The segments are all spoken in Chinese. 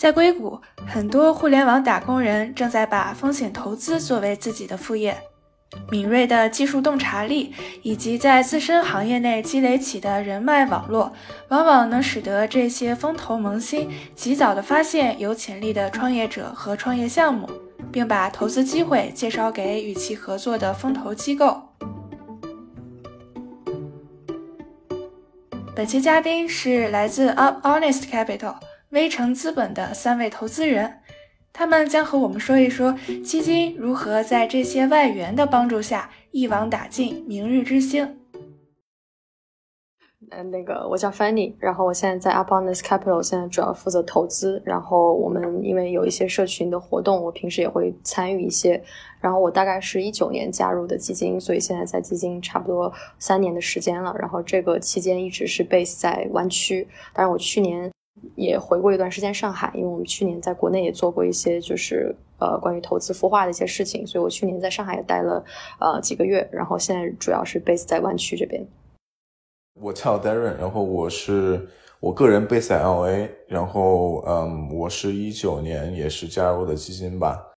在硅谷，很多互联网打工人正在把风险投资作为自己的副业。敏锐的技术洞察力以及在自身行业内积累起的人脉网络，往往能使得这些风投萌新及早地发现有潜力的创业者和创业项目，并把投资机会介绍给与其合作的风投机构。本期嘉宾是来自 Up Honest Capital。微城资本的三位投资人，他们将和我们说一说基金如何在这些外援的帮助下一网打尽明日之星。嗯，那个我叫 Fanny，然后我现在在 Up On This Capital，现在主要负责投资。然后我们因为有一些社群的活动，我平时也会参与一些。然后我大概是一九年加入的基金，所以现在在基金差不多三年的时间了。然后这个期间一直是 base 在湾区，当然我去年。也回过一段时间上海，因为我们去年在国内也做过一些就是呃关于投资孵化的一些事情，所以我去年在上海也待了呃几个月，然后现在主要是 base 在湾区这边。我叫 Darren，然后我是我个人 base 在 LA，然后嗯，我是一九年也是加入的基金吧，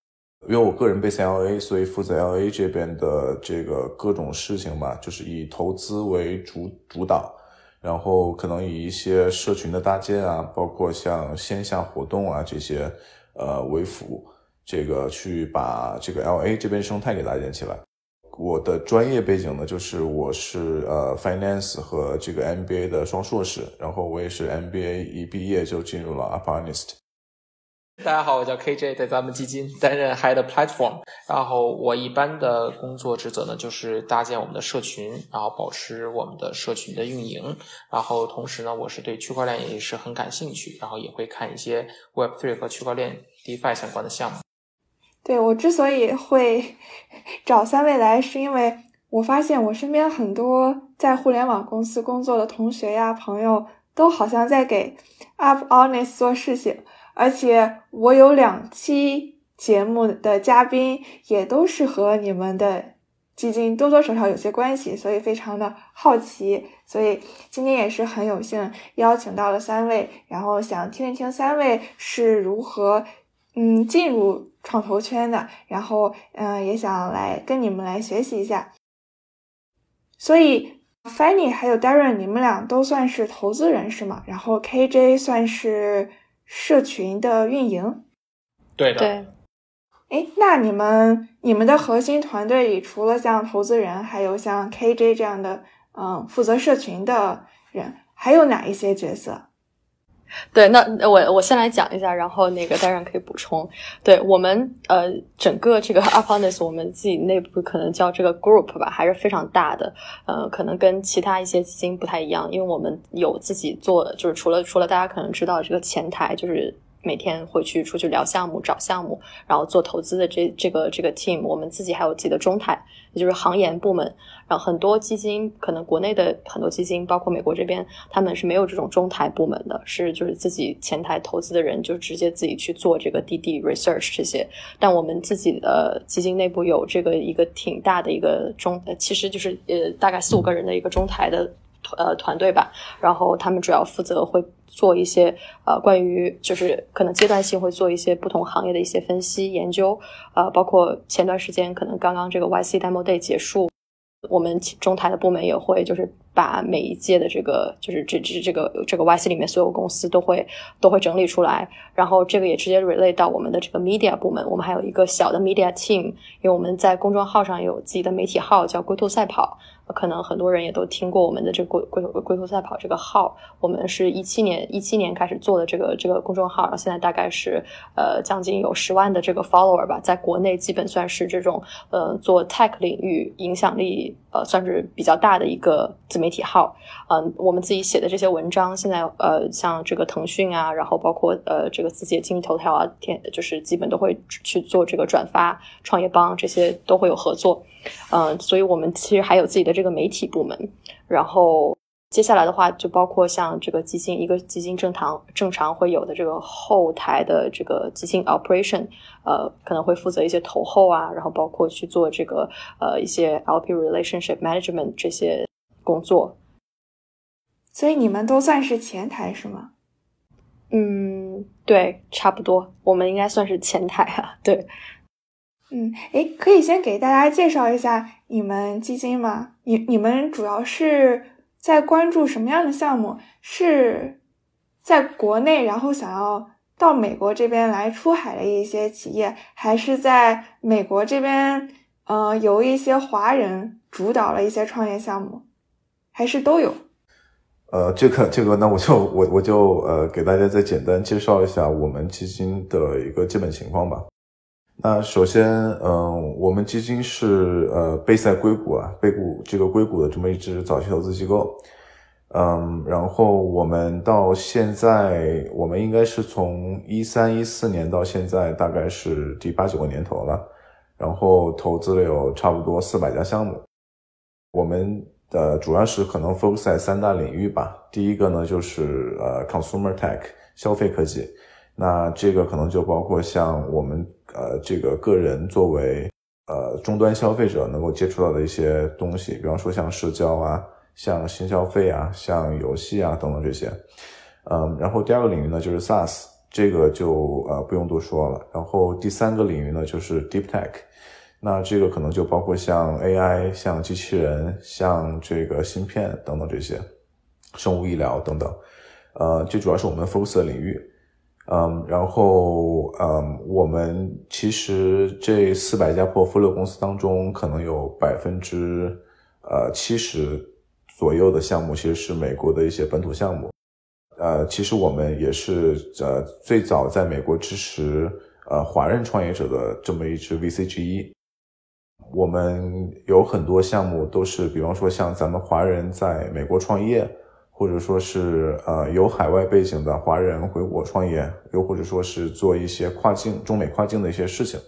因为我个人 base 在 LA，所以负责 LA 这边的这个各种事情吧，就是以投资为主主导。然后可能以一些社群的搭建啊，包括像线下活动啊这些，呃为辅，这个去把这个 L A 这边生态给搭建起来。我的专业背景呢，就是我是呃 finance 和这个 M B A 的双硕士，然后我也是 M B A 一毕业就进入了 upanist 大家好，我叫 KJ，在咱们基金担任 Head Platform。然后我一般的工作职责呢，就是搭建我们的社群，然后保持我们的社群的运营。然后同时呢，我是对区块链也是很感兴趣，然后也会看一些 Web3 和区块链 DeFi 相关的项目。对我之所以会 找三位来，是因为我发现我身边很多在互联网公司工作的同学呀、朋友，都好像在给 Up Honest 做事情。而且我有两期节目的嘉宾也都是和你们的基金多多少少有些关系，所以非常的好奇。所以今天也是很有幸邀请到了三位，然后想听一听三位是如何嗯进入创投圈的，然后嗯也想来跟你们来学习一下。所以 Fanny 还有 Darren，你们俩都算是投资人是吗？然后 KJ 算是。社群的运营，对的。对，哎，那你们你们的核心团队里，除了像投资人，还有像 KJ 这样的，嗯，负责社群的人，还有哪一些角色？对，那我我先来讲一下，然后那个当然可以补充。对我们呃，整个这个 Uponess，我们自己内部可能叫这个 group 吧，还是非常大的。呃，可能跟其他一些基金不太一样，因为我们有自己做，就是除了除了大家可能知道这个前台，就是。每天会去出去聊项目、找项目，然后做投资的这这个这个 team，我们自己还有自己的中台，也就是行研部门。然后很多基金，可能国内的很多基金，包括美国这边，他们是没有这种中台部门的，是就是自己前台投资的人就直接自己去做这个 DD research 这些。但我们自己的基金内部有这个一个挺大的一个中，其实就是呃大概四五个人的一个中台的呃团队吧。然后他们主要负责会。做一些呃，关于就是可能阶段性会做一些不同行业的一些分析研究，呃，包括前段时间可能刚刚这个 YC Demo Day 结束，我们中台的部门也会就是把每一届的这个就是这这这个这个 YC 里面所有公司都会都会整理出来，然后这个也直接 relate 到我们的这个 media 部门，我们还有一个小的 media team，因为我们在公众号上有自己的媒体号叫龟兔赛跑。可能很多人也都听过我们的这个龟龟龟兔赛跑这个号，我们是一七年一七年开始做的这个这个公众号，然后现在大概是呃将近有十万的这个 follower 吧，在国内基本算是这种呃做 tech 领域影响力呃算是比较大的一个自媒体号。嗯，我们自己写的这些文章，现在呃像这个腾讯啊，然后包括呃这个字节今日头条啊，天就是基本都会去做这个转发，创业邦这些都会有合作。嗯，所以我们其实还有自己的这个媒体部门，然后接下来的话就包括像这个基金，一个基金正常正常会有的这个后台的这个基金 operation，呃，可能会负责一些投后啊，然后包括去做这个呃一些 LP relationship management 这些工作。所以你们都算是前台是吗？嗯，对，差不多，我们应该算是前台啊。对，嗯，诶，可以先给大家介绍一下你们基金吗？你你们主要是在关注什么样的项目？是在国内，然后想要到美国这边来出海的一些企业，还是在美国这边，呃，由一些华人主导了一些创业项目，还是都有？呃，这个这个，那我就我我就呃给大家再简单介绍一下我们基金的一个基本情况吧。那首先，嗯，我们基金是呃贝塞硅谷啊，硅谷这个硅谷的这么一支早期投资机构，嗯，然后我们到现在，我们应该是从一三一四年到现在，大概是第八九个年头了，然后投资了有差不多四百家项目，我们。的，主要是可能 focus 在三大领域吧。第一个呢，就是呃 consumer tech 消费科技，那这个可能就包括像我们呃这个个人作为呃终端消费者能够接触到的一些东西，比方说像社交啊，像新消费啊，像游戏啊等等这些。嗯，然后第二个领域呢就是 SaaS，这个就呃不用多说了。然后第三个领域呢就是 deep tech。那这个可能就包括像 AI、像机器人、像这个芯片等等这些，生物医疗等等，呃，这主要是我们 focus 的领域，嗯，然后嗯，我们其实这四百家 portfolio 公司当中，可能有百分之呃七十左右的项目其实是美国的一些本土项目，呃，其实我们也是呃最早在美国支持呃华人创业者的这么一支 VC 之一。我们有很多项目都是，比方说像咱们华人在美国创业，或者说是呃有海外背景的华人回国创业，又或者说是做一些跨境中美跨境的一些事情，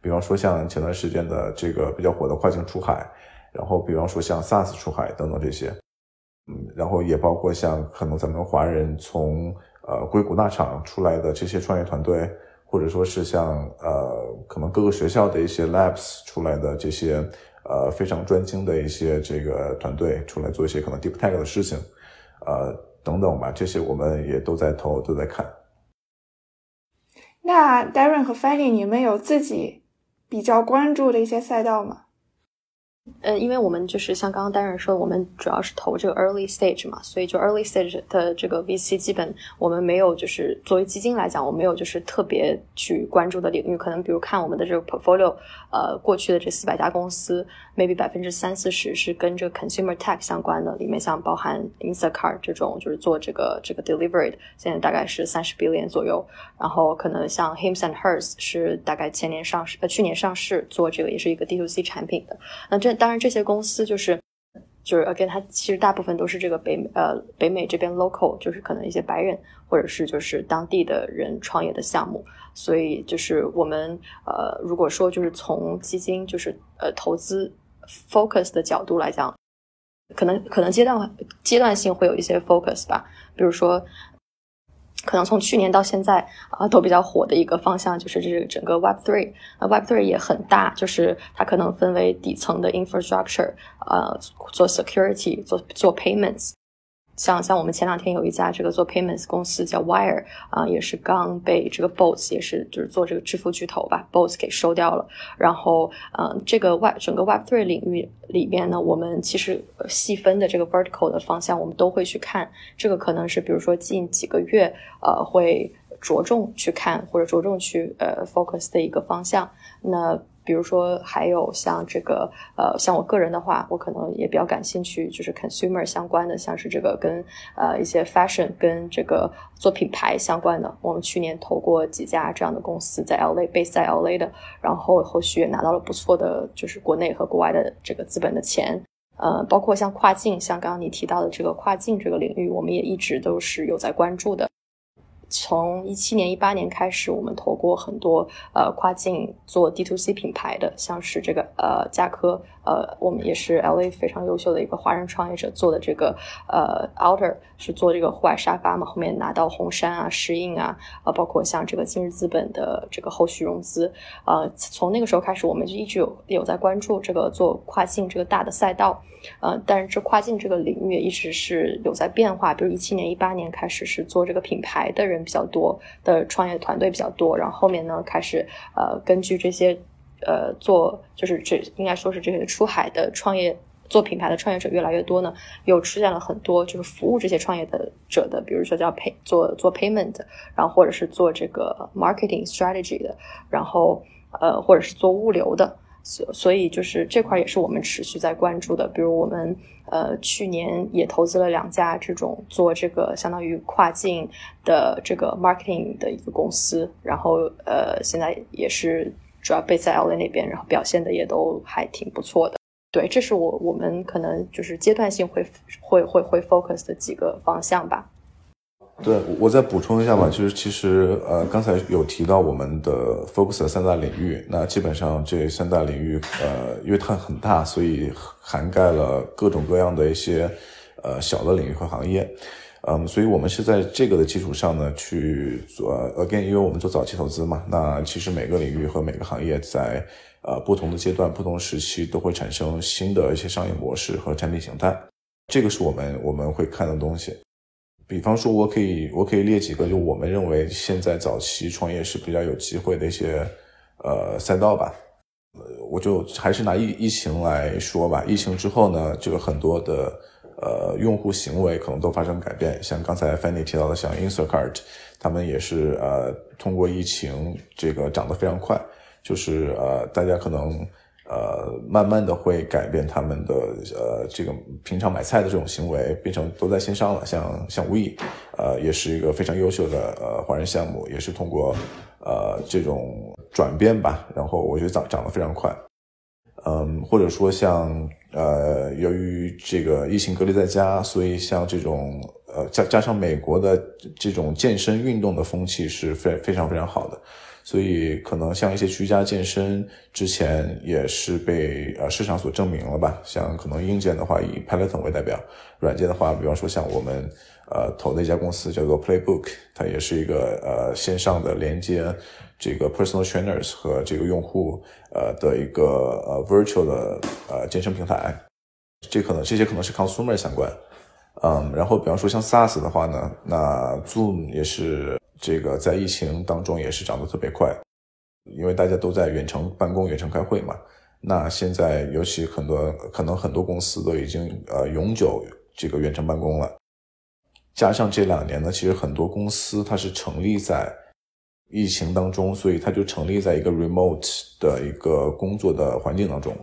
比方说像前段时间的这个比较火的跨境出海，然后比方说像 SaaS 出海等等这些，嗯，然后也包括像可能咱们华人从呃硅谷大厂出来的这些创业团队。或者说是像呃，可能各个学校的一些 labs 出来的这些呃非常专精的一些这个团队出来做一些可能 deep tech 的事情，呃等等吧，这些我们也都在投，都在看。那 Darren 和 Fanny，你们有自己比较关注的一些赛道吗？呃，因为我们就是像刚刚单人说，我们主要是投这个 early stage 嘛，所以就 early stage 的这个 VC 基本我们没有，就是作为基金来讲，我没有就是特别去关注的领域。可能比如看我们的这个 portfolio，呃，过去的这四百家公司，maybe 百分之三四十是跟这个 consumer tech 相关的，里面像包含 Instacart 这种就是做这个这个 delivery 的，现在大概是三十 billion 左右。然后可能像 Hims and Hers 是大概前年上市，呃，去年上市做这个也是一个 D to C 产品的。那这当然，这些公司就是就是 again，它其实大部分都是这个北呃北美这边 local，就是可能一些白人或者是就是当地的人创业的项目。所以就是我们呃，如果说就是从基金就是呃投资 focus 的角度来讲，可能可能阶段阶段性会有一些 focus 吧，比如说。可能从去年到现在啊，都比较火的一个方向就是这个整个 Web Three。那 Web Three 也很大，就是它可能分为底层的 infrastructure，呃，做 security，做做 payments。像像我们前两天有一家这个做 payments 公司叫 Wire 啊，也是刚被这个 Boats 也是就是做这个支付巨头吧，Boats 给收掉了。然后嗯，这个 Web 整个 Web Three 领域里面呢，我们其实细分的这个 vertical 的方向，我们都会去看。这个可能是比如说近几个月呃会着重去看或者着重去呃 focus 的一个方向。那比如说，还有像这个，呃，像我个人的话，我可能也比较感兴趣，就是 consumer 相关的，像是这个跟呃一些 fashion 跟这个做品牌相关的。我们去年投过几家这样的公司，在 LA base 在 LA 的，然后后续也拿到了不错的，就是国内和国外的这个资本的钱。呃，包括像跨境，像刚刚你提到的这个跨境这个领域，我们也一直都是有在关注的。从一七年、一八年开始，我们投过很多呃跨境做 D to C 品牌的，像是这个呃嘉科，呃我们也是 L A 非常优秀的一个华人创业者做的这个呃 Outer 是做这个户外沙发嘛，后面拿到红杉啊、石印啊，呃包括像这个今日资本的这个后续融资，呃从那个时候开始，我们就一直有有在关注这个做跨境这个大的赛道。呃，但是这跨境这个领域也一直是有在变化。比如一七年、一八年开始是做这个品牌的人比较多的创业团队比较多，然后后面呢开始呃根据这些呃做就是这应该说是这些出海的创业。做品牌的创业者越来越多呢，又出现了很多就是服务这些创业的者的，比如说叫 pay 做做 payment，然后或者是做这个 marketing strategy 的，然后呃或者是做物流的，所所以就是这块也是我们持续在关注的。比如我们呃去年也投资了两家这种做这个相当于跨境的这个 marketing 的一个公司，然后呃现在也是主要被在 LA 那边，然后表现的也都还挺不错的。对，这是我我们可能就是阶段性会会会会 focus 的几个方向吧。对，我再补充一下吧，就是其实呃刚才有提到我们的 focus 的三大领域，那基本上这三大领域呃因为它很大，所以涵盖了各种各样的一些呃小的领域和行业，嗯，所以我们是在这个的基础上呢去做 again，因为我们做早期投资嘛，那其实每个领域和每个行业在呃，不同的阶段、不同时期都会产生新的一些商业模式和产品形态，这个是我们我们会看的东西。比方说，我可以我可以列几个，就我们认为现在早期创业是比较有机会的一些呃赛道吧。呃，我就还是拿疫疫情来说吧。疫情之后呢，这个很多的呃用户行为可能都发生改变，像刚才 Fanny 提到的，像 Instacart，他们也是呃通过疫情这个涨得非常快。就是呃，大家可能呃，慢慢的会改变他们的呃，这个平常买菜的这种行为，变成都在线上了。像像 We，呃，也是一个非常优秀的呃华人项目，也是通过呃这种转变吧，然后我觉得涨涨得非常快。嗯，或者说像呃，由于这个疫情隔离在家，所以像这种呃加加上美国的这种健身运动的风气是非非常非常好的。所以可能像一些居家健身，之前也是被呃市场所证明了吧？像可能硬件的话以 Peloton 为代表，软件的话，比方说像我们呃投的一家公司叫做 Playbook，它也是一个呃线上的连接这个 personal trainers 和这个用户呃的一个呃 virtual 的呃健身平台。这可能这些可能是 consumer 相关，嗯，然后比方说像 SaaS 的话呢，那 Zoom 也是。这个在疫情当中也是涨得特别快，因为大家都在远程办公、远程开会嘛。那现在尤其很多可能很多公司都已经呃永久这个远程办公了，加上这两年呢，其实很多公司它是成立在疫情当中，所以它就成立在一个 remote 的一个工作的环境当中。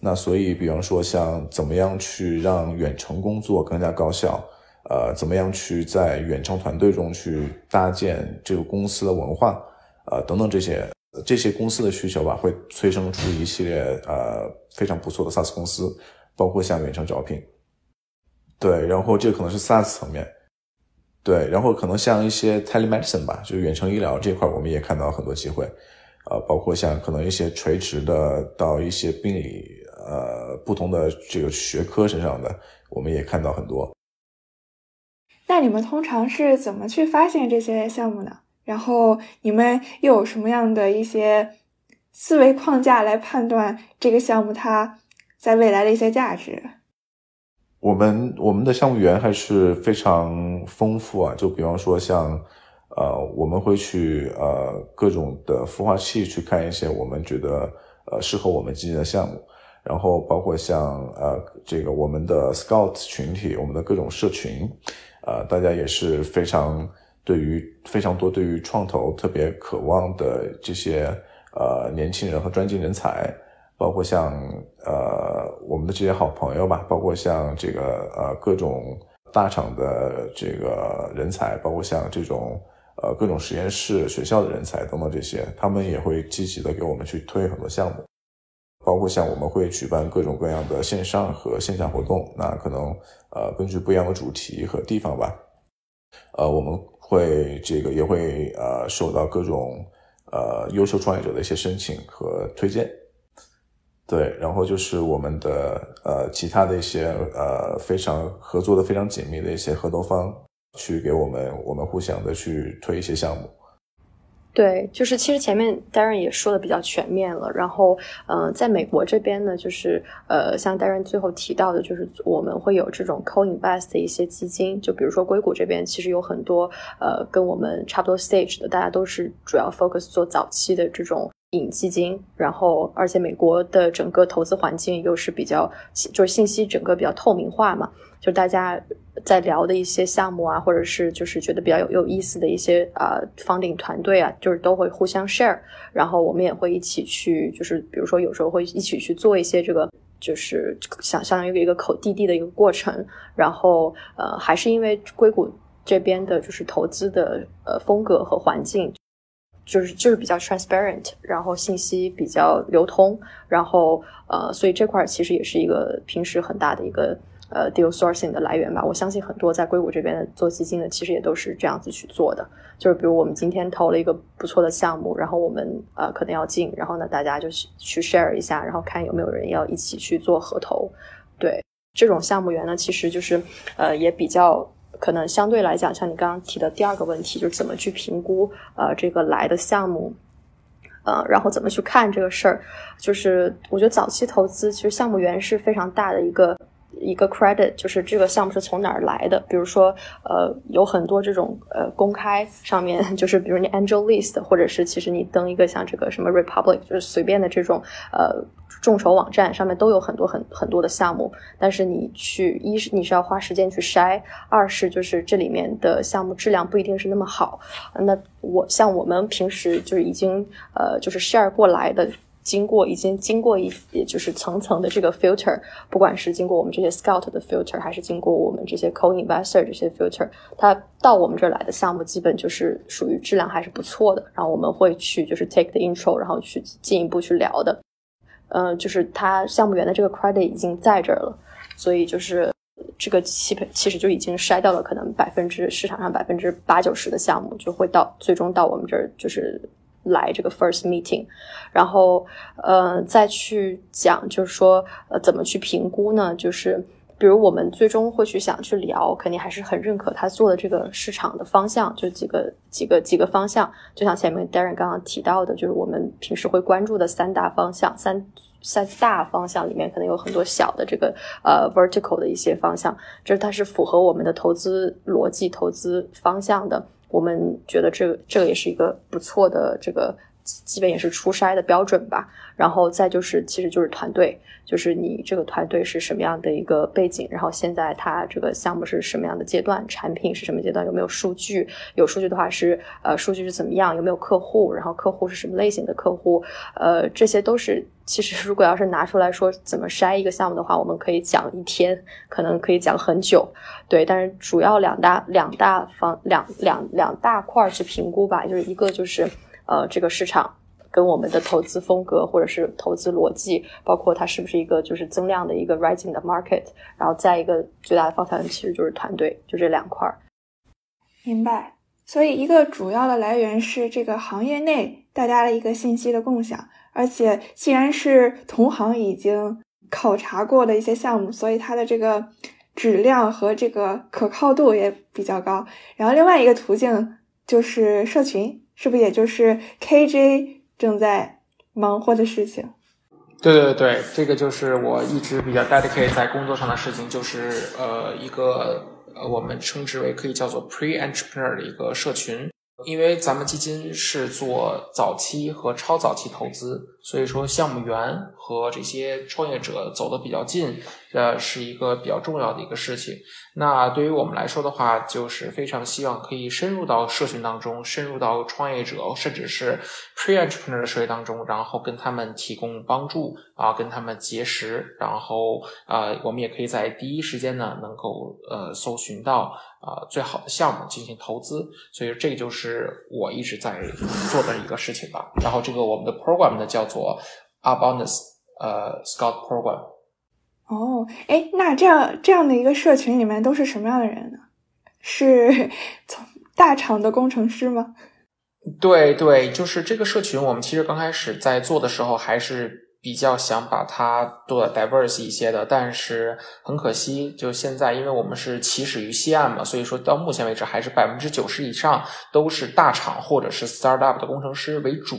那所以，比方说像怎么样去让远程工作更加高效。呃，怎么样去在远程团队中去搭建这个公司的文化，呃，等等这些这些公司的需求吧，会催生出一系列呃非常不错的 SaaS 公司，包括像远程招聘，对，然后这可能是 SaaS 层面，对，然后可能像一些 telemedicine 吧，就远程医疗这块，我们也看到很多机会，呃，包括像可能一些垂直的到一些病理呃不同的这个学科身上的，我们也看到很多。那你们通常是怎么去发现这些项目呢？然后你们又有什么样的一些思维框架来判断这个项目它在未来的一些价值？我们我们的项目源还是非常丰富啊，就比方说像呃，我们会去呃各种的孵化器去看一些我们觉得呃适合我们基金的项目，然后包括像呃这个我们的 Scout 群体，我们的各种社群。呃，大家也是非常对于非常多对于创投特别渴望的这些呃年轻人和专精人才，包括像呃我们的这些好朋友吧，包括像这个呃各种大厂的这个人才，包括像这种呃各种实验室、学校的人才等等这些，他们也会积极的给我们去推很多项目。包括像我们会举办各种各样的线上和线下活动，那可能呃根据不一样的主题和地方吧，呃我们会这个也会呃受到各种呃优秀创业者的一些申请和推荐，对，然后就是我们的呃其他的一些呃非常合作的非常紧密的一些合作方去给我们我们互相的去推一些项目。对，就是其实前面 Darren 也说的比较全面了。然后，嗯，在美国这边呢，就是呃，像 Darren 最后提到的，就是我们会有这种 co-invest 的一些基金。就比如说硅谷这边，其实有很多呃跟我们差不多 stage 的，大家都是主要 focus 做早期的这种引基金。然后，而且美国的整个投资环境又是比较，就是信息整个比较透明化嘛。就大家在聊的一些项目啊，或者是就是觉得比较有有意思的一些啊 funding 团队啊，就是都会互相 share，然后我们也会一起去，就是比如说有时候会一起去做一些这个，就是相相当于一个口递递的一个过程，然后呃还是因为硅谷这边的就是投资的呃风格和环境，就是就是比较 transparent，然后信息比较流通，然后呃所以这块其实也是一个平时很大的一个。呃，deal sourcing 的来源吧，我相信很多在硅谷这边做基金的，其实也都是这样子去做的。就是比如我们今天投了一个不错的项目，然后我们呃可能要进，然后呢大家就是去 share 一下，然后看有没有人要一起去做合投。对这种项目源呢，其实就是呃也比较可能相对来讲，像你刚刚提的第二个问题，就是怎么去评估呃这个来的项目，呃然后怎么去看这个事儿，就是我觉得早期投资其实项目源是非常大的一个。一个 credit 就是这个项目是从哪儿来的？比如说，呃，有很多这种呃公开上面，就是比如你 angel list，或者是其实你登一个像这个什么 republic，就是随便的这种呃众筹网站上面都有很多很很多的项目。但是你去一是你是要花时间去筛，二是就是这里面的项目质量不一定是那么好。那我像我们平时就是已经呃就是 share 过来的。经过已经经过一，也就是层层的这个 filter，不管是经过我们这些 scout 的 filter，还是经过我们这些 co investor 这些 filter，它到我们这儿来的项目基本就是属于质量还是不错的。然后我们会去就是 take the intro，然后去进一步去聊的。嗯，就是它项目源的这个 credit 已经在这儿了，所以就是这个其其实就已经筛掉了可能百分之市场上百分之八九十的项目，就会到最终到我们这儿就是。来这个 first meeting，然后呃再去讲，就是说呃怎么去评估呢？就是比如我们最终会去想去聊，肯定还是很认可他做的这个市场的方向，就几个几个几个方向。就像前面 Darren 刚刚提到的，就是我们平时会关注的三大方向，三三大方向里面可能有很多小的这个呃 vertical 的一些方向，就是它是符合我们的投资逻辑、投资方向的。我们觉得这个这个也是一个不错的这个，基本也是初筛的标准吧。然后再就是，其实就是团队，就是你这个团队是什么样的一个背景，然后现在它这个项目是什么样的阶段，产品是什么阶段，有没有数据？有数据的话是呃，数据是怎么样？有没有客户？然后客户是什么类型的客户？呃，这些都是。其实，如果要是拿出来说怎么筛一个项目的话，我们可以讲一天，可能可以讲很久。对，但是主要两大两大方两两两大块去评估吧，就是一个就是呃这个市场跟我们的投资风格或者是投资逻辑，包括它是不是一个就是增量的一个 rising 的 market，然后再一个最大的方向其实就是团队，就这两块。明白。所以一个主要的来源是这个行业内大家的一个信息的共享。而且，既然是同行已经考察过的一些项目，所以它的这个质量和这个可靠度也比较高。然后，另外一个途径就是社群，是不是也就是 KJ 正在忙活的事情？对对对，这个就是我一直比较 dedicate 在工作上的事情，就是呃一个呃我们称之为可以叫做 pre entrepreneur 的一个社群。因为咱们基金是做早期和超早期投资，所以说项目源和这些创业者走得比较近，呃，是一个比较重要的一个事情。那对于我们来说的话，就是非常希望可以深入到社群当中，深入到创业者甚至是 pre entrepreneur 的社会当中，然后跟他们提供帮助啊，跟他们结识，然后呃，我们也可以在第一时间呢，能够呃搜寻到啊最好的项目进行投资。所以这个就是我一直在做的一个事情吧。然后这个我们的 program 呢叫做 Abundance 呃 Scout Program。哦，哎，那这样这样的一个社群里面都是什么样的人呢？是从大厂的工程师吗？对对，就是这个社群，我们其实刚开始在做的时候还是。比较想把它做的 diverse 一些的，但是很可惜，就现在，因为我们是起始于西岸嘛，所以说到目前为止还是百分之九十以上都是大厂或者是 startup 的工程师为主。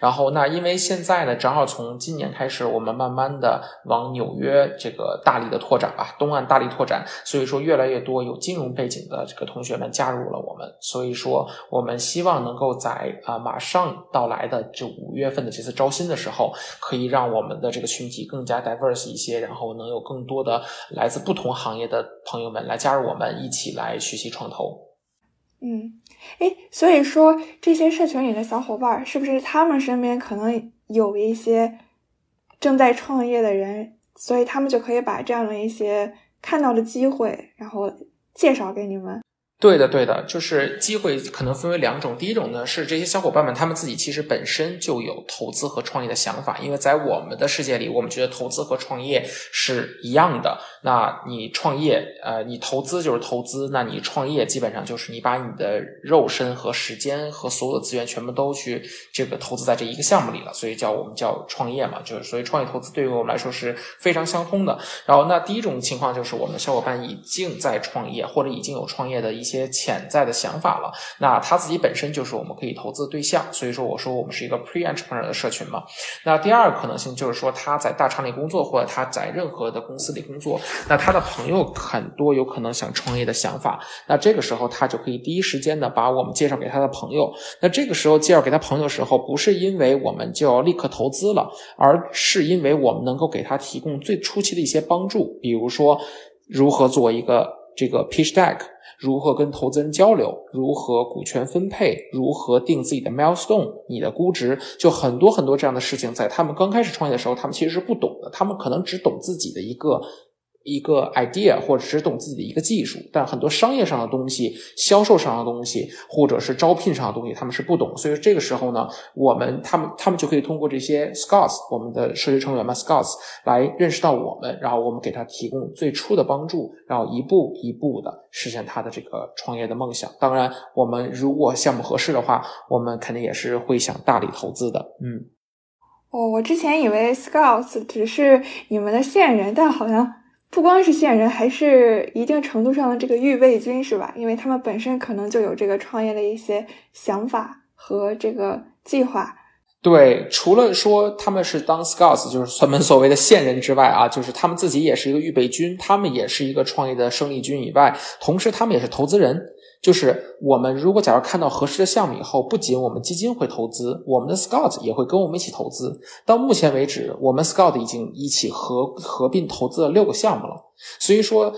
然后那因为现在呢，正好从今年开始，我们慢慢的往纽约这个大力的拓展吧，东岸大力拓展，所以说越来越多有金融背景的这个同学们加入了我们，所以说我们希望能够在啊马上到来的这五月份的这次招新的时候，可以让。让我们的这个群体更加 diverse 一些，然后能有更多的来自不同行业的朋友们来加入我们，一起来学习创投。嗯，哎，所以说这些社群里的小伙伴，是不是他们身边可能有一些正在创业的人，所以他们就可以把这样的一些看到的机会，然后介绍给你们？对的，对的，就是机会可能分为两种。第一种呢，是这些小伙伴们他们自己其实本身就有投资和创业的想法，因为在我们的世界里，我们觉得投资和创业是一样的。那你创业，呃，你投资就是投资，那你创业基本上就是你把你的肉身和时间和所有的资源全部都去这个投资在这一个项目里了，所以叫我们叫创业嘛，就是所以创业投资对于我们来说是非常相通的。然后那第一种情况就是我们的小伙伴已经在创业或者已经有创业的一些。潜在的想法了，那他自己本身就是我们可以投资的对象，所以说我说我们是一个 pre entrepreneur 的社群嘛。那第二个可能性就是说他在大厂里工作，或者他在任何的公司里工作，那他的朋友很多有可能想创业的想法，那这个时候他就可以第一时间的把我们介绍给他的朋友。那这个时候介绍给他朋友的时候，不是因为我们就要立刻投资了，而是因为我们能够给他提供最初期的一些帮助，比如说如何做一个这个 pitch deck。如何跟投资人交流？如何股权分配？如何定自己的 milestone？你的估值？就很多很多这样的事情，在他们刚开始创业的时候，他们其实是不懂的。他们可能只懂自己的一个。一个 idea 或者只懂自己的一个技术，但很多商业上的东西、销售上的东西，或者是招聘上的东西，他们是不懂。所以这个时候呢，我们他们他们就可以通过这些 scouts，我们的社区成员嘛，scouts 来认识到我们，然后我们给他提供最初的帮助，然后一步一步的实现他的这个创业的梦想。当然，我们如果项目合适的话，我们肯定也是会想大力投资的。嗯，哦，我之前以为 scouts 只是你们的线人，但好像。不光是线人，还是一定程度上的这个预备军，是吧？因为他们本身可能就有这个创业的一些想法和这个计划。对，除了说他们是当 scouts，就是他们所谓的线人之外啊，就是他们自己也是一个预备军，他们也是一个创业的生力军以外，同时他们也是投资人。就是我们如果假如看到合适的项目以后，不仅我们基金会投资，我们的 Scout 也会跟我们一起投资。到目前为止，我们 Scout 已经一起合合并投资了六个项目了。所以说，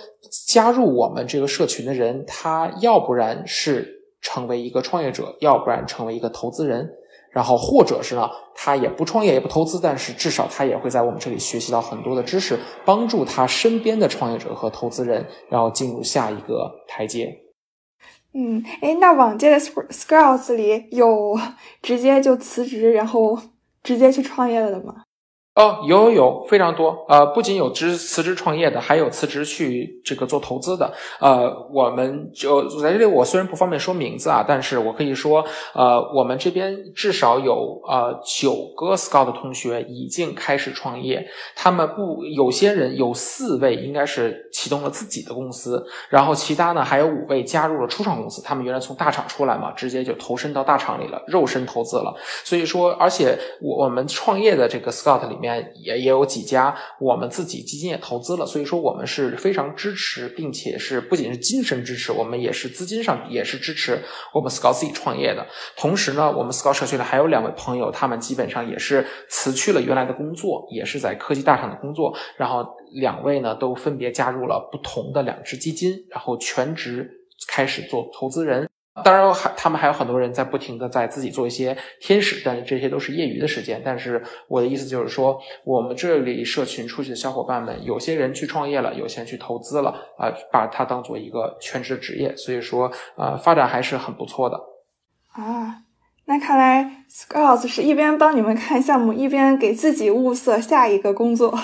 加入我们这个社群的人，他要不然是成为一个创业者，要不然成为一个投资人，然后或者是呢，他也不创业也不投资，但是至少他也会在我们这里学习到很多的知识，帮助他身边的创业者和投资人，然后进入下一个台阶。嗯，哎，那往届的 Scouts 里有直接就辞职，然后直接去创业了的吗？哦，有有有，非常多。呃，不仅有职辞职创业的，还有辞职去这个做投资的。呃，我们就在这里，我虽然不方便说名字啊，但是我可以说，呃，我们这边至少有呃九个 Scout 的同学已经开始创业。他们不，有些人有四位应该是启动了自己的公司，然后其他呢还有五位加入了初创公司。他们原来从大厂出来嘛，直接就投身到大厂里了，肉身投资了。所以说，而且我我们创业的这个 Scout 里。面也也有几家，我们自己基金也投资了，所以说我们是非常支持，并且是不仅是精神支持，我们也是资金上也是支持我们 Scout 自己创业的。同时呢，我们 Scout 社区里还有两位朋友，他们基本上也是辞去了原来的工作，也是在科技大厂的工作，然后两位呢都分别加入了不同的两只基金，然后全职开始做投资人。当然，还他们还有很多人在不停的在自己做一些天使，但是这些都是业余的时间。但是我的意思就是说，我们这里社群出去的小伙伴们，有些人去创业了，有些人去投资了，啊，把它当做一个全职的职业。所以说，呃，发展还是很不错的。啊，那看来 Scouts 是一边帮你们看项目，一边给自己物色下一个工作。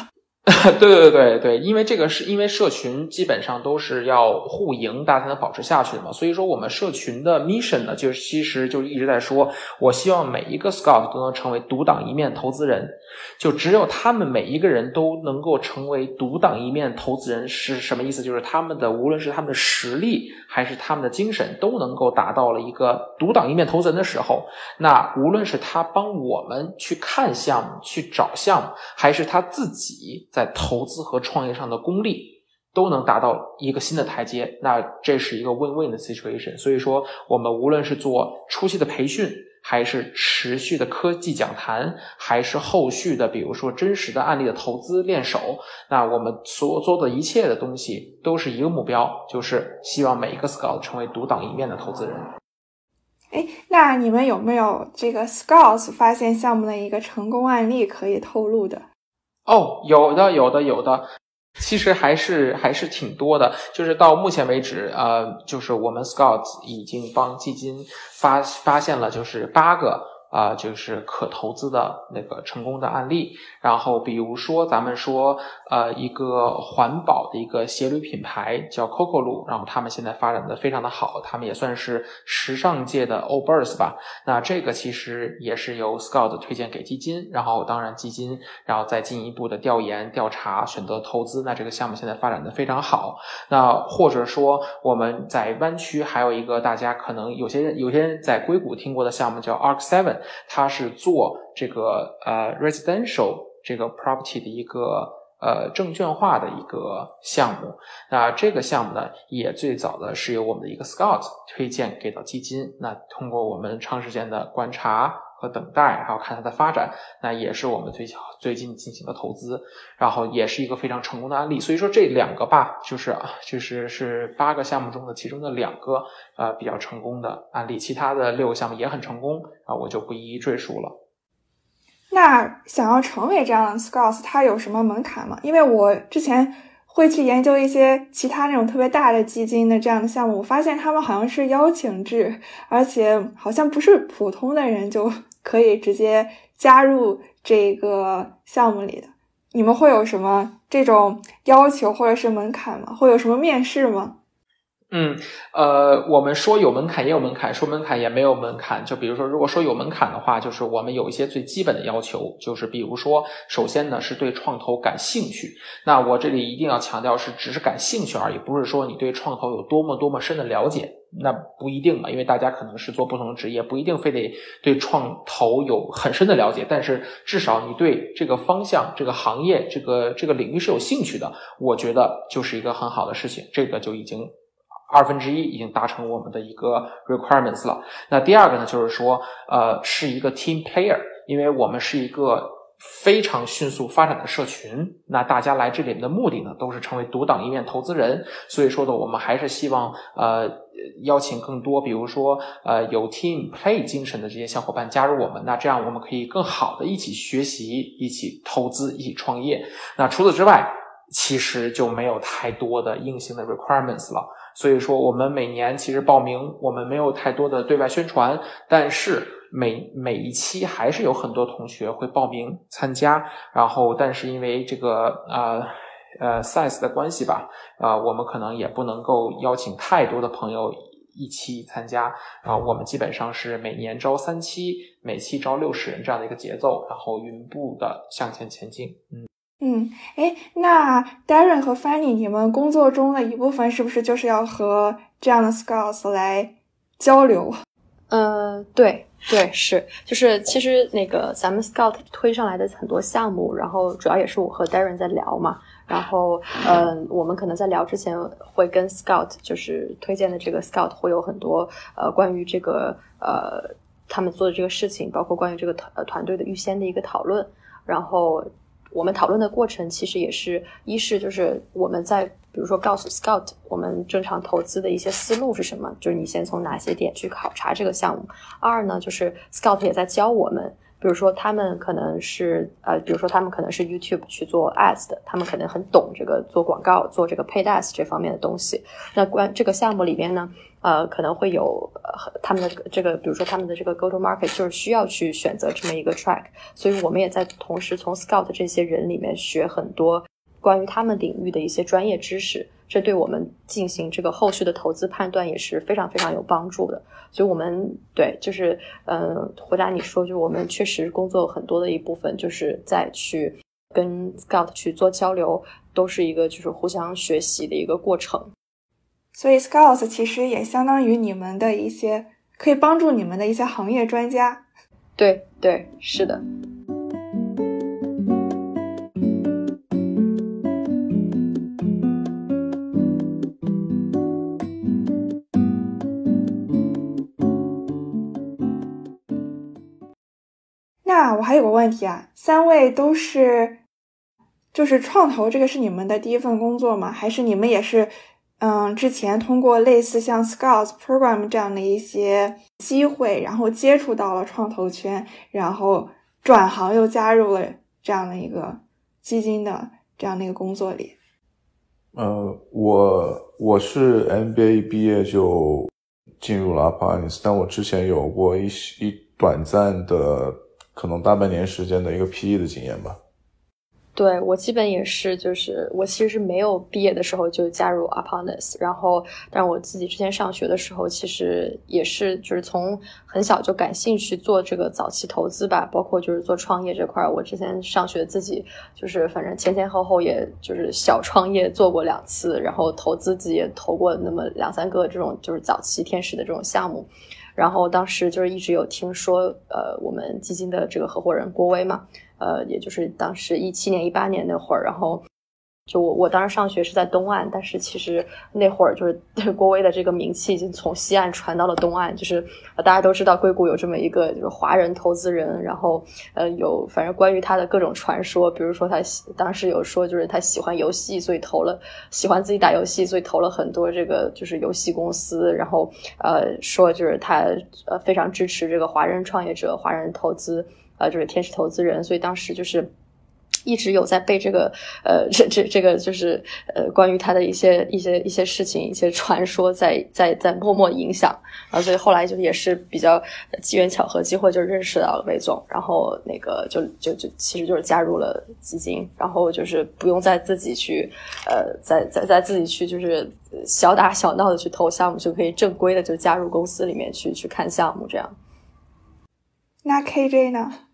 对对对对，因为这个是因为社群基本上都是要互赢，大家才能保持下去的嘛。所以说，我们社群的 mission 呢，就是其实就一直在说，我希望每一个 Scout 都能成为独当一面投资人。就只有他们每一个人都能够成为独当一面投资人，是什么意思？就是他们的无论是他们的实力还是他们的精神，都能够达到了一个独当一面投资人的时候，那无论是他帮我们去看项目、去找项目，还是他自己。在投资和创业上的功力都能达到一个新的台阶，那这是一个 win-win 的 situation。所以说，我们无论是做初期的培训，还是持续的科技讲坛，还是后续的比如说真实的案例的投资练手，那我们所做的一切的东西都是一个目标，就是希望每一个 scout 成为独当一面的投资人。哎，那你们有没有这个 scouts 发现项目的一个成功案例可以透露的？哦，有的，有的，有的，其实还是还是挺多的。就是到目前为止，呃，就是我们 Scouts 已经帮基金发发现了，就是八个。啊，就是可投资的那个成功的案例。然后，比如说，咱们说，呃，一个环保的一个鞋履品牌叫 Coco 路，然后他们现在发展的非常的好，他们也算是时尚界的 Old Birds 吧。那这个其实也是由 Scout 推荐给基金，然后当然基金，然后再进一步的调研调查，选择投资。那这个项目现在发展的非常好。那或者说，我们在湾区还有一个大家可能有些人有些人在硅谷听过的项目叫 Arc Seven。它是做这个呃 residential 这个 property 的一个呃证券化的一个项目。那这个项目呢，也最早的是由我们的一个 scout 推荐给到基金。那通过我们长时间的观察和等待，还有看它的发展，那也是我们最近最近进行的投资，然后也是一个非常成功的案例。所以说这两个吧，就是啊就是是八个项目中的其中的两个呃比较成功的案例，其他的六个项目也很成功。啊，我就不一一赘述了。那想要成为这样的 scouts，它有什么门槛吗？因为我之前会去研究一些其他那种特别大的基金的这样的项目，我发现他们好像是邀请制，而且好像不是普通的人就可以直接加入这个项目里的。你们会有什么这种要求或者是门槛吗？会有什么面试吗？嗯，呃，我们说有门槛也有门槛，说门槛也没有门槛。就比如说，如果说有门槛的话，就是我们有一些最基本的要求，就是比如说，首先呢是对创投感兴趣。那我这里一定要强调是只是感兴趣而已，不是说你对创投有多么多么深的了解，那不一定嘛，因为大家可能是做不同的职业，不一定非得对创投有很深的了解。但是至少你对这个方向、这个行业、这个这个领域是有兴趣的，我觉得就是一个很好的事情。这个就已经。二分之一已经达成我们的一个 requirements 了。那第二个呢，就是说，呃，是一个 team player，因为我们是一个非常迅速发展的社群。那大家来这里的目的呢，都是成为独当一面投资人。所以说呢，我们还是希望呃邀请更多，比如说呃有 team play 精神的这些小伙伴加入我们。那这样我们可以更好的一起学习、一起投资、一起创业。那除此之外，其实就没有太多的硬性的 requirements 了。所以说，我们每年其实报名，我们没有太多的对外宣传，但是每每一期还是有很多同学会报名参加。然后，但是因为这个呃呃 size 的关系吧，啊，我们可能也不能够邀请太多的朋友一起参加。啊，我们基本上是每年招三期，每期招六十人这样的一个节奏，然后匀步的向前前进。嗯。嗯，哎，那 Darren 和 Fanny，你们工作中的一部分是不是就是要和这样的 Scouts 来交流？呃，对，对，是，就是其实那个咱们 Scout 推上来的很多项目，然后主要也是我和 Darren 在聊嘛，然后，嗯，我们可能在聊之前会跟 Scout，就是推荐的这个 Scout 会有很多呃关于这个呃他们做的这个事情，包括关于这个团团队的预先的一个讨论，然后。我们讨论的过程其实也是一是就是我们在比如说告诉 Scout 我们正常投资的一些思路是什么，就是你先从哪些点去考察这个项目。二呢，就是 Scout 也在教我们，比如说他们可能是呃，比如说他们可能是 YouTube 去做 Ads 的，他们可能很懂这个做广告、做这个 Paid Ads 这方面的东西。那关这个项目里面呢？呃，可能会有呃他们的这个，比如说他们的这个 go to market，就是需要去选择这么一个 track，所以我们也在同时从 scout 这些人里面学很多关于他们领域的一些专业知识，这对我们进行这个后续的投资判断也是非常非常有帮助的。所以，我们对就是嗯，回答你说，就是我们确实工作很多的一部分，就是在去跟 Scout 去做交流，都是一个就是互相学习的一个过程。所以，Scouts 其实也相当于你们的一些可以帮助你们的一些行业专家。对对，是的。我还有个问题啊，三位都是，就是创投这个是你们的第一份工作吗？还是你们也是，嗯，之前通过类似像 Scouts Program 这样的一些机会，然后接触到了创投圈，然后转行又加入了这样的一个基金的这样的一个工作里？呃，我我是 MBA 毕业就进入了 Apartness，但我之前有过一一短暂的。可能大半年时间的一个 PE 的经验吧。对我基本也是，就是我其实是没有毕业的时候就加入 Uponus，然后，但我自己之前上学的时候，其实也是就是从很小就感兴趣做这个早期投资吧，包括就是做创业这块儿。我之前上学自己就是反正前前后后也就是小创业做过两次，然后投资自己也投过那么两三个这种就是早期天使的这种项目。然后当时就是一直有听说，呃，我们基金的这个合伙人郭威嘛，呃，也就是当时一七年、一八年那会儿，然后。就我，我当时上学是在东岸，但是其实那会儿就是 郭威的这个名气已经从西岸传到了东岸。就是大家都知道硅谷有这么一个就是华人投资人，然后呃有反正关于他的各种传说，比如说他当时有说就是他喜欢游戏，所以投了喜欢自己打游戏，所以投了很多这个就是游戏公司。然后呃说就是他呃非常支持这个华人创业者、华人投资，呃就是天使投资人，所以当时就是。一直有在被这个呃这这这个就是呃关于他的一些一些一些事情一些传说在在在默默影响，然后所以后来就也是比较机缘巧合机会就认识到了魏总，然后那个就就就其实就是加入了基金，然后就是不用再自己去呃再再再自己去就是小打小闹的去投项目，就可以正规的就加入公司里面去去看项目这样。那 KJ 呢？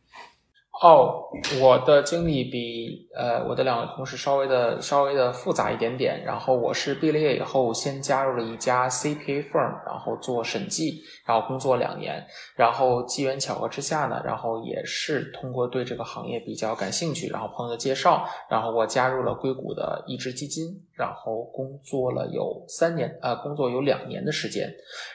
哦，我的经历比呃我的两位同事稍微的稍微的复杂一点点。然后我是毕了业以后，先加入了一家 CPA firm，然后做审计，然后工作两年。然后机缘巧合之下呢，然后也是通过对这个行业比较感兴趣，然后朋友的介绍，然后我加入了硅谷的一支基金，然后工作了有三年，呃，工作有两年的时间。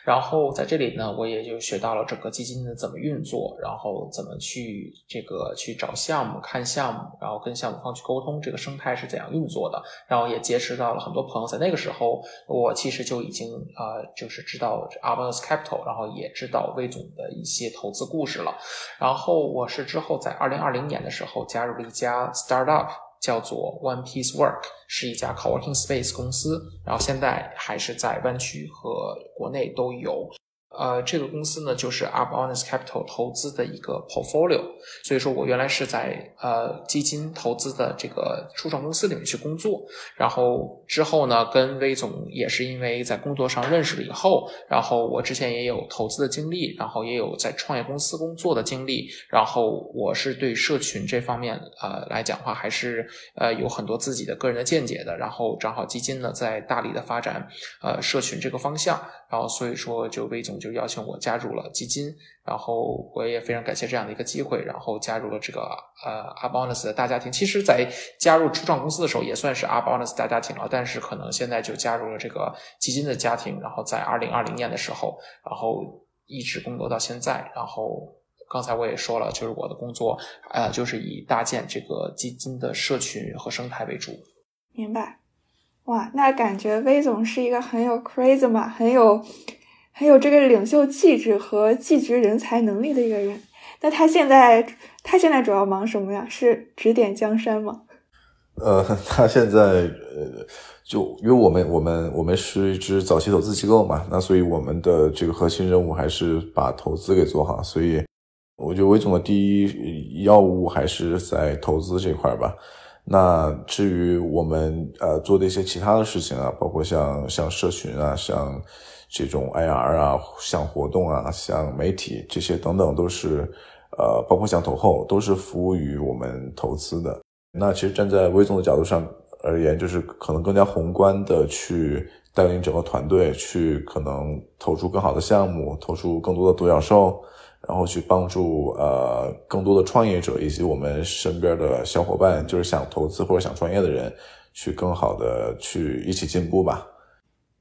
然后在这里呢，我也就学到了整个基金的怎么运作，然后怎么去这个。去找项目、看项目，然后跟项目方去沟通，这个生态是怎样运作的。然后也结识到了很多朋友。在那个时候，我其实就已经呃，就是知道 a b a n s Capital，然后也知道魏总的一些投资故事了。然后我是之后在二零二零年的时候加入了一家 startup，叫做 One Piece Work，是一家 co-working space 公司。然后现在还是在湾区和国内都有。呃，这个公司呢，就是 Up Honest Capital 投资的一个 portfolio，所以说我原来是在呃基金投资的这个初创公司里面去工作，然后之后呢，跟魏总也是因为在工作上认识了以后，然后我之前也有投资的经历，然后也有在创业公司工作的经历，然后我是对社群这方面呃来讲话还是呃有很多自己的个人的见解的，然后正好基金呢在大力的发展呃社群这个方向，然后所以说就魏总。就邀请我加入了基金，然后我也非常感谢这样的一个机会，然后加入了这个呃 a b o n u s 的大家庭。其实，在加入初创公司的时候，也算是 a b o n u s 大家庭了，但是可能现在就加入了这个基金的家庭。然后在二零二零年的时候，然后一直工作到现在。然后刚才我也说了，就是我的工作呃，就是以搭建这个基金的社群和生态为主。明白，哇，那感觉威总是一个很有 crazy 嘛，很有。很有这个领袖气质和聚集人才能力的一个人。那他现在，他现在主要忙什么呀？是指点江山吗？呃，他现在呃，就因为我们我们我们是一支早期投资机构嘛，那所以我们的这个核心任务还是把投资给做好。所以我觉得魏总的第一要务还是在投资这块吧。那至于我们呃做的一些其他的事情啊，包括像像社群啊，像这种 IR 啊，像活动啊，像媒体这些等等，都是呃包括像投后，都是服务于我们投资的。那其实站在魏总的角度上而言，就是可能更加宏观的去带领整个团队，去可能投出更好的项目，投出更多的独角兽。然后去帮助呃更多的创业者以及我们身边的小伙伴，就是想投资或者想创业的人，去更好的去一起进步吧。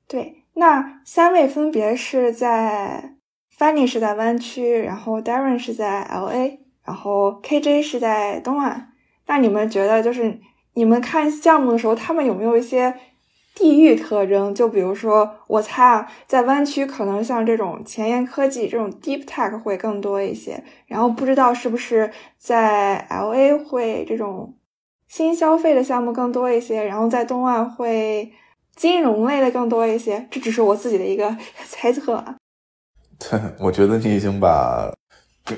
对，那三位分别是在 Fanny 是在湾区，然后 Darren 是在 LA，然后 KJ 是在东岸。那你们觉得就是你们看项目的时候，他们有没有一些？地域特征，就比如说，我猜啊，在湾区可能像这种前沿科技、这种 deep tech 会更多一些。然后不知道是不是在 LA 会这种新消费的项目更多一些，然后在东岸会金融类的更多一些。这只是我自己的一个 猜测。对，我觉得你已经把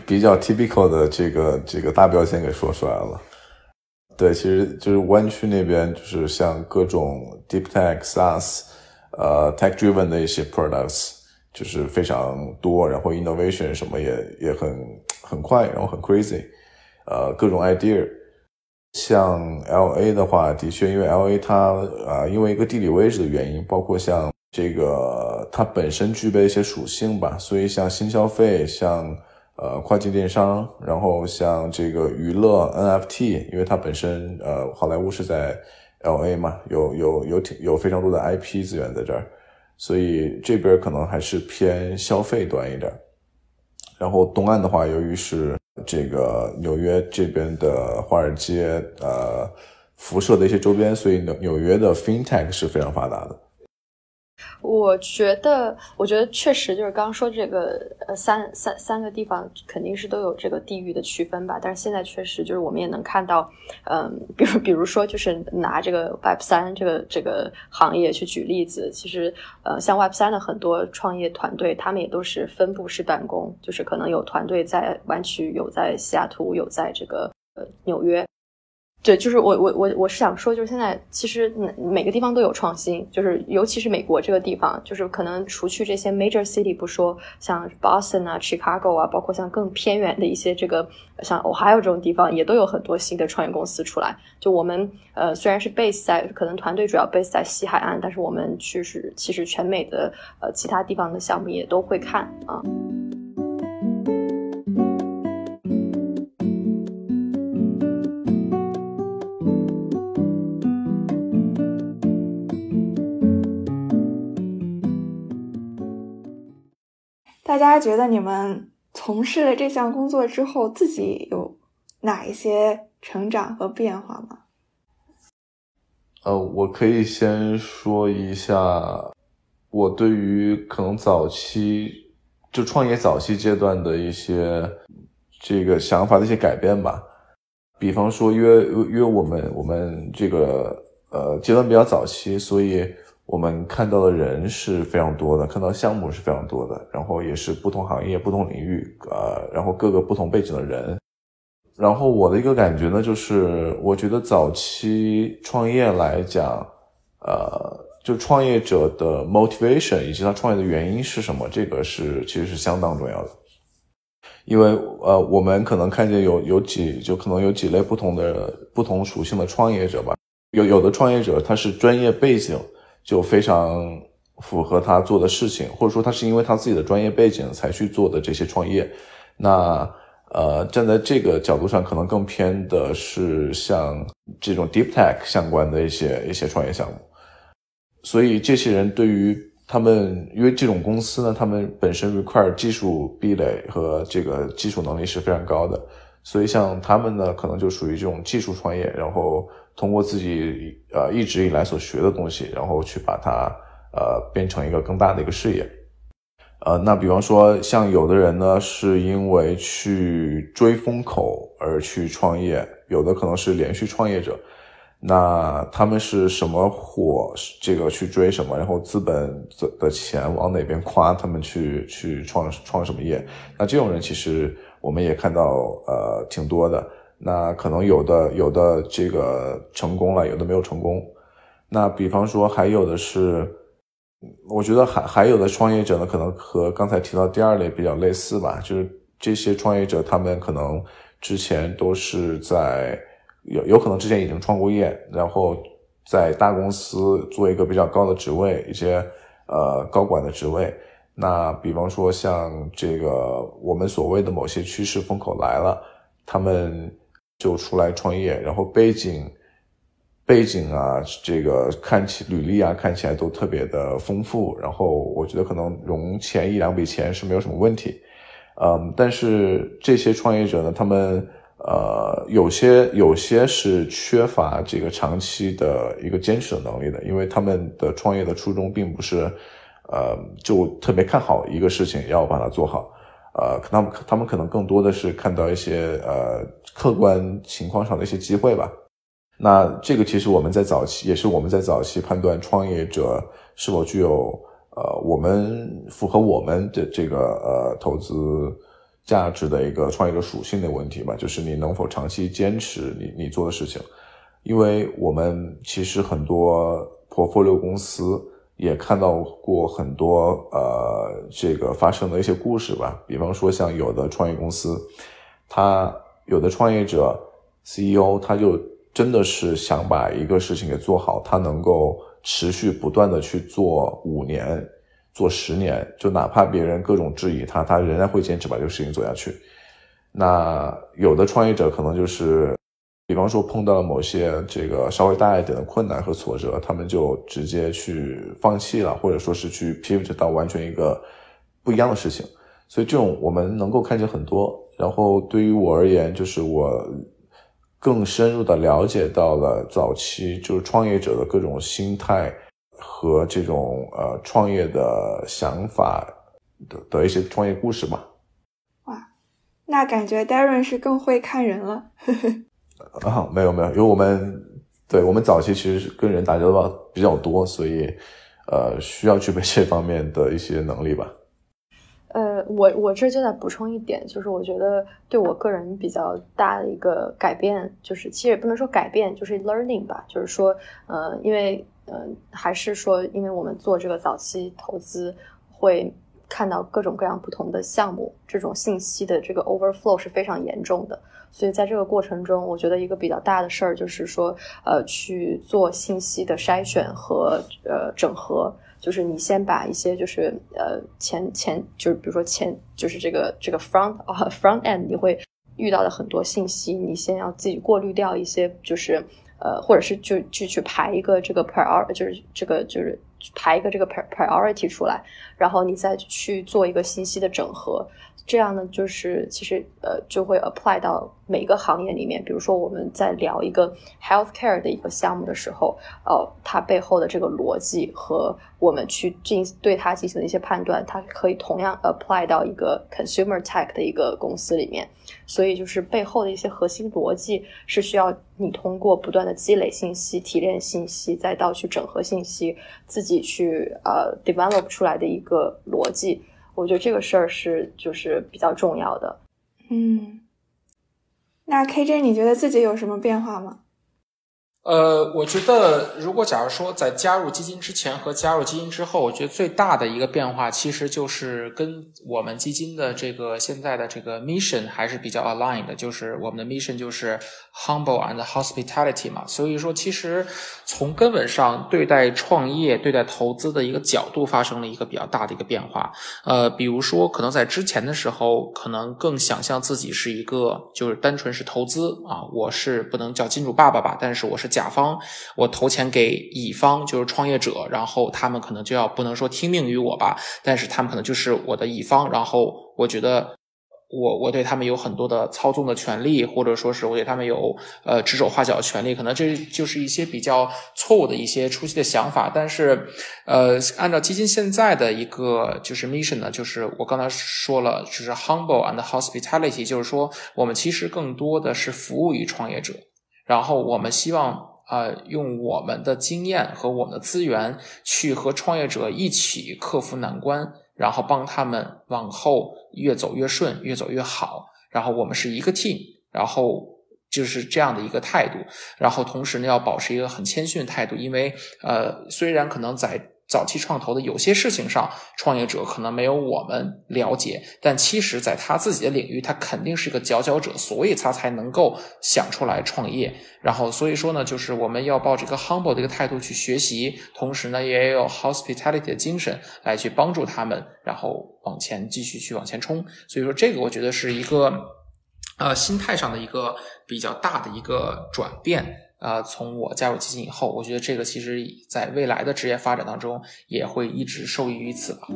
比较 typical 的这个这个大标签给说出来了。对，其实就是湾区那边，就是像各种 deep tech、SaaS，呃，tech driven 的一些 products，就是非常多，然后 innovation 什么也也很很快，然后很 crazy，呃，各种 idea。像 LA 的话，的确，因为 LA 它啊，因为一个地理位置的原因，包括像这个它本身具备一些属性吧，所以像新消费，像。呃，跨境电商，然后像这个娱乐 NFT，因为它本身呃，好莱坞是在 LA 嘛，有有有挺有非常多的 IP 资源在这儿，所以这边可能还是偏消费端一点。然后东岸的话，由于是这个纽约这边的华尔街呃辐射的一些周边，所以纽纽约的 FinTech 是非常发达的。我觉得，我觉得确实就是刚刚说这个，呃，三三三个地方肯定是都有这个地域的区分吧。但是现在确实就是我们也能看到，嗯，比如比如说就是拿这个 Web 三这个这个行业去举例子，其实呃，像 Web 三的很多创业团队，他们也都是分布式办公，就是可能有团队在湾区，有在西雅图，有在这个呃纽约。对，就是我我我我是想说，就是现在其实每个地方都有创新，就是尤其是美国这个地方，就是可能除去这些 major city 不说，像 Boston 啊、Chicago 啊，包括像更偏远的一些这个像 Ohio 这种地方，也都有很多新的创业公司出来。就我们呃虽然是 base 在可能团队主要 base 在西海岸，但是我们确实其实全美的呃其他地方的项目也都会看啊。大家觉得你们从事了这项工作之后，自己有哪一些成长和变化吗？呃，我可以先说一下我对于可能早期就创业早期阶段的一些这个想法的一些改变吧。比方说，因为因为我们我们这个呃阶段比较早期，所以。我们看到的人是非常多的，看到项目是非常多的，然后也是不同行业、不同领域，呃，然后各个不同背景的人。然后我的一个感觉呢，就是我觉得早期创业来讲，呃，就创业者的 motivation 以及他创业的原因是什么，这个是其实是相当重要的。因为呃，我们可能看见有有几就可能有几类不同的不同属性的创业者吧，有有的创业者他是专业背景。就非常符合他做的事情，或者说他是因为他自己的专业背景才去做的这些创业。那呃，站在这个角度上，可能更偏的是像这种 deep tech 相关的一些一些创业项目。所以这些人对于他们，因为这种公司呢，他们本身 require 技术壁垒和这个技术能力是非常高的。所以像他们呢，可能就属于这种技术创业，然后。通过自己呃一直以来所学的东西，然后去把它呃变成一个更大的一个事业，呃，那比方说像有的人呢是因为去追风口而去创业，有的可能是连续创业者，那他们是什么火这个去追什么，然后资本的的钱往哪边夸，他们去去创创什么业，那这种人其实我们也看到呃挺多的。那可能有的有的这个成功了，有的没有成功。那比方说还有的是，我觉得还还有的创业者呢，可能和刚才提到第二类比较类似吧，就是这些创业者他们可能之前都是在有有可能之前已经创过业，然后在大公司做一个比较高的职位，一些呃高管的职位。那比方说像这个我们所谓的某些趋势风口来了，他们就出来创业，然后背景背景啊，这个看起履历啊，看起来都特别的丰富，然后我觉得可能融前一两笔钱是没有什么问题，嗯，但是这些创业者呢，他们呃有些有些是缺乏这个长期的一个坚持的能力的，因为他们的创业的初衷并不是。呃，就特别看好一个事情，要把它做好。呃，他们他们可能更多的是看到一些呃客观情况上的一些机会吧。那这个其实我们在早期，也是我们在早期判断创业者是否具有呃我们符合我们的这个呃投资价值的一个创业者属性的问题吧，就是你能否长期坚持你你做的事情。因为我们其实很多破破六公司。也看到过很多呃，这个发生的一些故事吧。比方说，像有的创业公司，它有的创业者 CEO，他就真的是想把一个事情给做好，他能够持续不断的去做五年、做十年，就哪怕别人各种质疑他，他仍然会坚持把这个事情做下去。那有的创业者可能就是。比方说碰到了某些这个稍微大一点的困难和挫折，他们就直接去放弃了，或者说是去 pivot 到完全一个不一样的事情。所以这种我们能够看见很多。然后对于我而言，就是我更深入的了解到了早期就是创业者的各种心态和这种呃创业的想法的的一些创业故事吧。哇，那感觉 Darren 是更会看人了。啊，没有没有，因为我们对我们早期其实是跟人打交道比较多，所以呃需要具备这方面的一些能力吧。呃，我我这就在补充一点，就是我觉得对我个人比较大的一个改变，就是其实也不能说改变，就是 learning 吧，就是说呃，因为呃还是说，因为我们做这个早期投资会看到各种各样不同的项目，这种信息的这个 overflow 是非常严重的。所以在这个过程中，我觉得一个比较大的事儿就是说，呃，去做信息的筛选和呃整合。就是你先把一些就是呃前前就是比如说前就是这个这个 front 啊 front end 你会遇到的很多信息，你先要自己过滤掉一些，就是呃或者是就就去排一个这个 prior 就是这个就是排一个这个 priority 出来，然后你再去做一个信息的整合。这样呢，就是其实呃，就会 apply 到每个行业里面。比如说，我们在聊一个 healthcare 的一个项目的时候，呃，它背后的这个逻辑和我们去进对它进行的一些判断，它可以同样 apply 到一个 consumer tech 的一个公司里面。所以，就是背后的一些核心逻辑是需要你通过不断的积累信息、提炼信息，再到去整合信息，自己去呃 develop 出来的一个逻辑。我觉得这个事儿是就是比较重要的，嗯，那 KJ 你觉得自己有什么变化吗？呃，我觉得如果假如说在加入基金之前和加入基金之后，我觉得最大的一个变化，其实就是跟我们基金的这个现在的这个 mission 还是比较 aligned 的，就是我们的 mission 就是 humble and hospitality 嘛。所以说，其实从根本上对待创业、对待投资的一个角度发生了一个比较大的一个变化。呃，比如说，可能在之前的时候，可能更想象自己是一个就是单纯是投资啊，我是不能叫金主爸爸吧，但是我是。甲方，我投钱给乙方，就是创业者，然后他们可能就要不能说听命于我吧，但是他们可能就是我的乙方，然后我觉得我我对他们有很多的操纵的权利，或者说是我对他们有呃指手画脚的权利，可能这就是一些比较错误的一些初期的想法。但是呃，按照基金现在的一个就是 mission 呢，就是我刚才说了，就是 humble and hospitality，就是说我们其实更多的是服务于创业者。然后我们希望，呃，用我们的经验和我们的资源，去和创业者一起克服难关，然后帮他们往后越走越顺，越走越好。然后我们是一个 team，然后就是这样的一个态度，然后同时呢，要保持一个很谦逊的态度，因为呃，虽然可能在早期创投的有些事情上，创业者可能没有我们了解，但其实在他自己的领域，他肯定是一个佼佼者，所以他才能够想出来创业。然后所以说呢，就是我们要抱着一个 humble 的一个态度去学习，同时呢，也有 hospitality 的精神来去帮助他们，然后往前继续去往前冲。所以说，这个我觉得是一个呃心态上的一个比较大的一个转变。啊，从我加入基金以后，我觉得这个其实在未来的职业发展当中也会一直受益于此吧。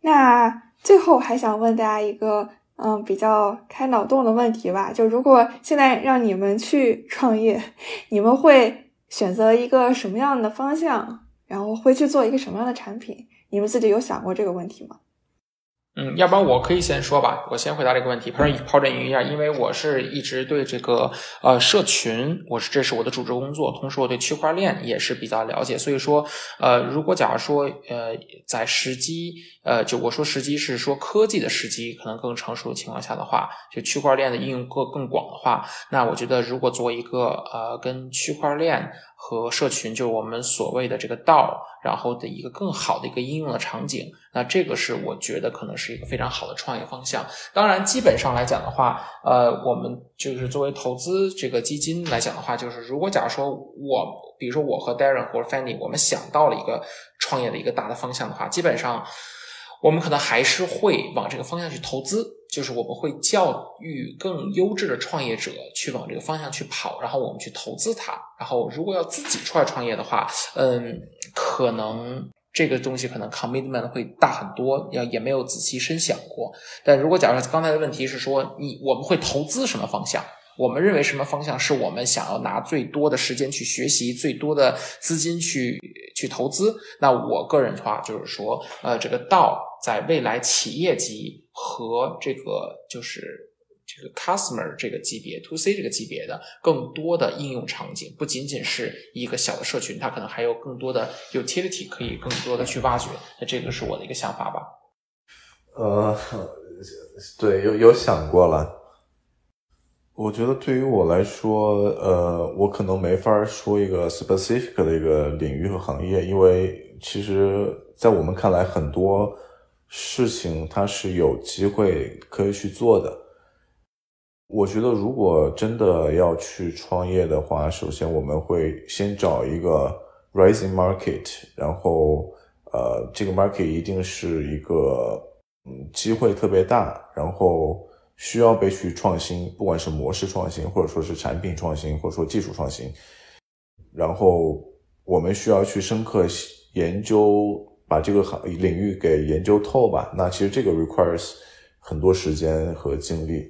那最后还想问大家一个，嗯，比较开脑洞的问题吧，就如果现在让你们去创业，你们会？选择一个什么样的方向，然后会去做一个什么样的产品？你们自己有想过这个问题吗？嗯，要不然我可以先说吧，我先回答这个问题，抛抛砖引玉一下，因为我是一直对这个呃社群，我是这是我的主职工作，同时我对区块链也是比较了解，所以说呃，如果假如说呃在时机呃就我说时机是说科技的时机可能更成熟的情况下的话，就区块链的应用更更广的话，那我觉得如果做一个呃跟区块链。和社群就是我们所谓的这个道，然后的一个更好的一个应用的场景，那这个是我觉得可能是一个非常好的创业方向。当然，基本上来讲的话，呃，我们就是作为投资这个基金来讲的话，就是如果假如说我，比如说我和 Darren 或者 Fanny，我们想到了一个创业的一个大的方向的话，基本上我们可能还是会往这个方向去投资。就是我们会教育更优质的创业者去往这个方向去跑，然后我们去投资它。然后如果要自己出来创业的话，嗯，可能这个东西可能 commitment 会大很多，要也没有仔细深想过。但如果假如刚才的问题是说你我们会投资什么方向？我们认为什么方向是我们想要拿最多的时间去学习、最多的资金去去投资？那我个人的话就是说，呃，这个道在未来企业级和这个就是这个 customer 这个级别、to C 这个级别的更多的应用场景，不仅仅是一个小的社群，它可能还有更多的 utility 可以更多的去挖掘。那这个是我的一个想法吧。呃，对，有有想过了。我觉得对于我来说，呃，我可能没法说一个 specific 的一个领域和行业，因为其实，在我们看来，很多事情它是有机会可以去做的。我觉得，如果真的要去创业的话，首先我们会先找一个 rising market，然后，呃，这个 market 一定是一个嗯机会特别大，然后。需要被去创新，不管是模式创新，或者说是产品创新，或者说技术创新，然后我们需要去深刻研究，把这个行领域给研究透吧。那其实这个 requires 很多时间和精力。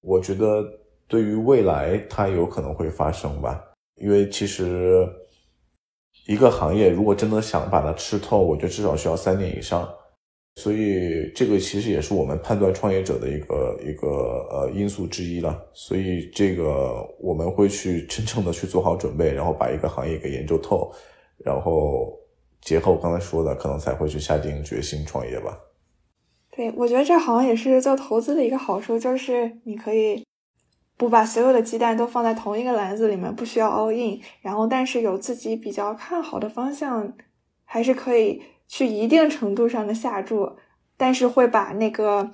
我觉得对于未来它有可能会发生吧，因为其实一个行业如果真的想把它吃透，我觉得至少需要三年以上。所以这个其实也是我们判断创业者的一个一个呃因素之一了。所以这个我们会去真正的去做好准备，然后把一个行业给研究透，然后结合我刚才说的，可能才会去下定决心创业吧。对，我觉得这好像也是做投资的一个好处，就是你可以不把所有的鸡蛋都放在同一个篮子里面，不需要 all in，然后但是有自己比较看好的方向，还是可以。去一定程度上的下注，但是会把那个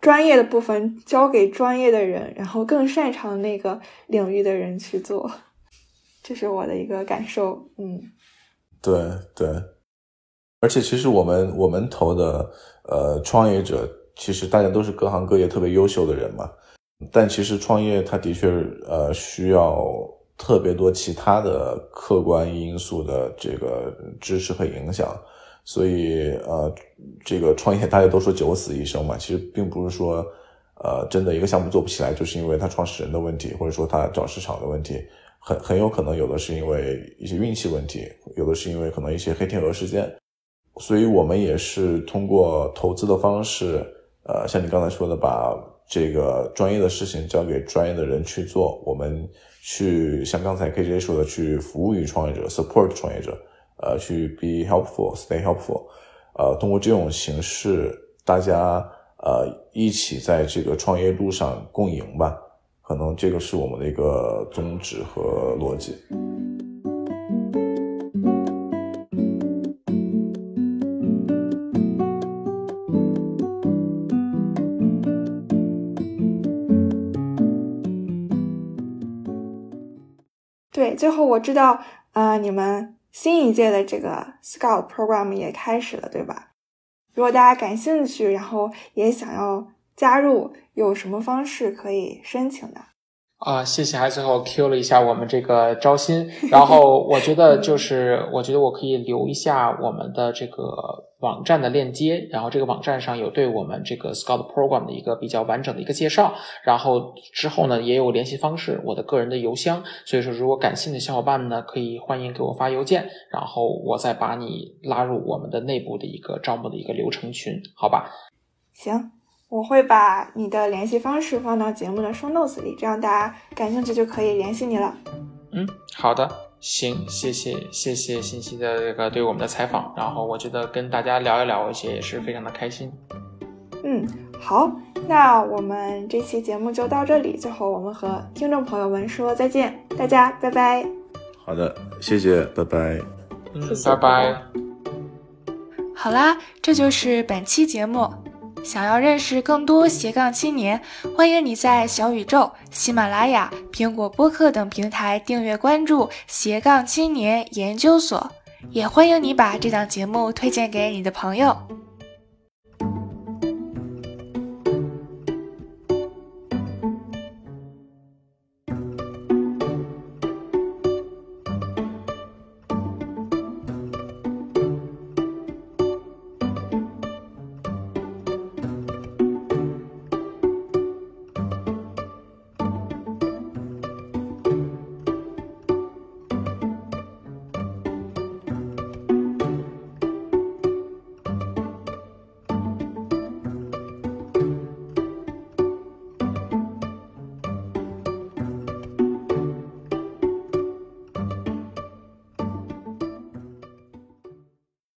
专业的部分交给专业的人，然后更擅长那个领域的人去做，这是我的一个感受。嗯，对对，而且其实我们我们投的呃创业者，其实大家都是各行各业特别优秀的人嘛，但其实创业它的确呃需要。特别多其他的客观因素的这个支持和影响，所以呃，这个创业大家都说九死一生嘛，其实并不是说呃真的一个项目做不起来，就是因为他创始人的问题，或者说他找市场的问题，很很有可能有的是因为一些运气问题，有的是因为可能一些黑天鹅事件，所以我们也是通过投资的方式，呃，像你刚才说的把。这个专业的事情交给专业的人去做，我们去像刚才 KJ 说的，去服务于创业者，support 创业者，呃，去 be helpful，stay helpful，呃，通过这种形式，大家呃一起在这个创业路上共赢吧，可能这个是我们的一个宗旨和逻辑。对，最后我知道，呃，你们新一届的这个 Scout Program 也开始了，对吧？如果大家感兴趣，然后也想要加入，有什么方式可以申请的？啊，谢谢，还最后 Q 了一下我们这个招新，然后 我觉得就是，我觉得我可以留一下我们的这个网站的链接，然后这个网站上有对我们这个 Scout Program 的一个比较完整的一个介绍，然后之后呢也有联系方式，我的个人的邮箱，所以说如果感兴趣的小伙伴呢，可以欢迎给我发邮件，然后我再把你拉入我们的内部的一个招募的一个流程群，好吧？行。我会把你的联系方式放到节目的 show notes 里，这样大家感兴趣就可以联系你了。嗯，好的，行，谢谢，谢谢信息的这个对我们的采访，然后我觉得跟大家聊一聊，一些也是非常的开心。嗯，好，那我们这期节目就到这里，最后我们和听众朋友们说再见，大家拜拜。好的，谢谢，拜拜。嗯，拜拜。好啦，这就是本期节目。想要认识更多斜杠青年，欢迎你在小宇宙、喜马拉雅、苹果播客等平台订阅关注斜杠青年研究所，也欢迎你把这档节目推荐给你的朋友。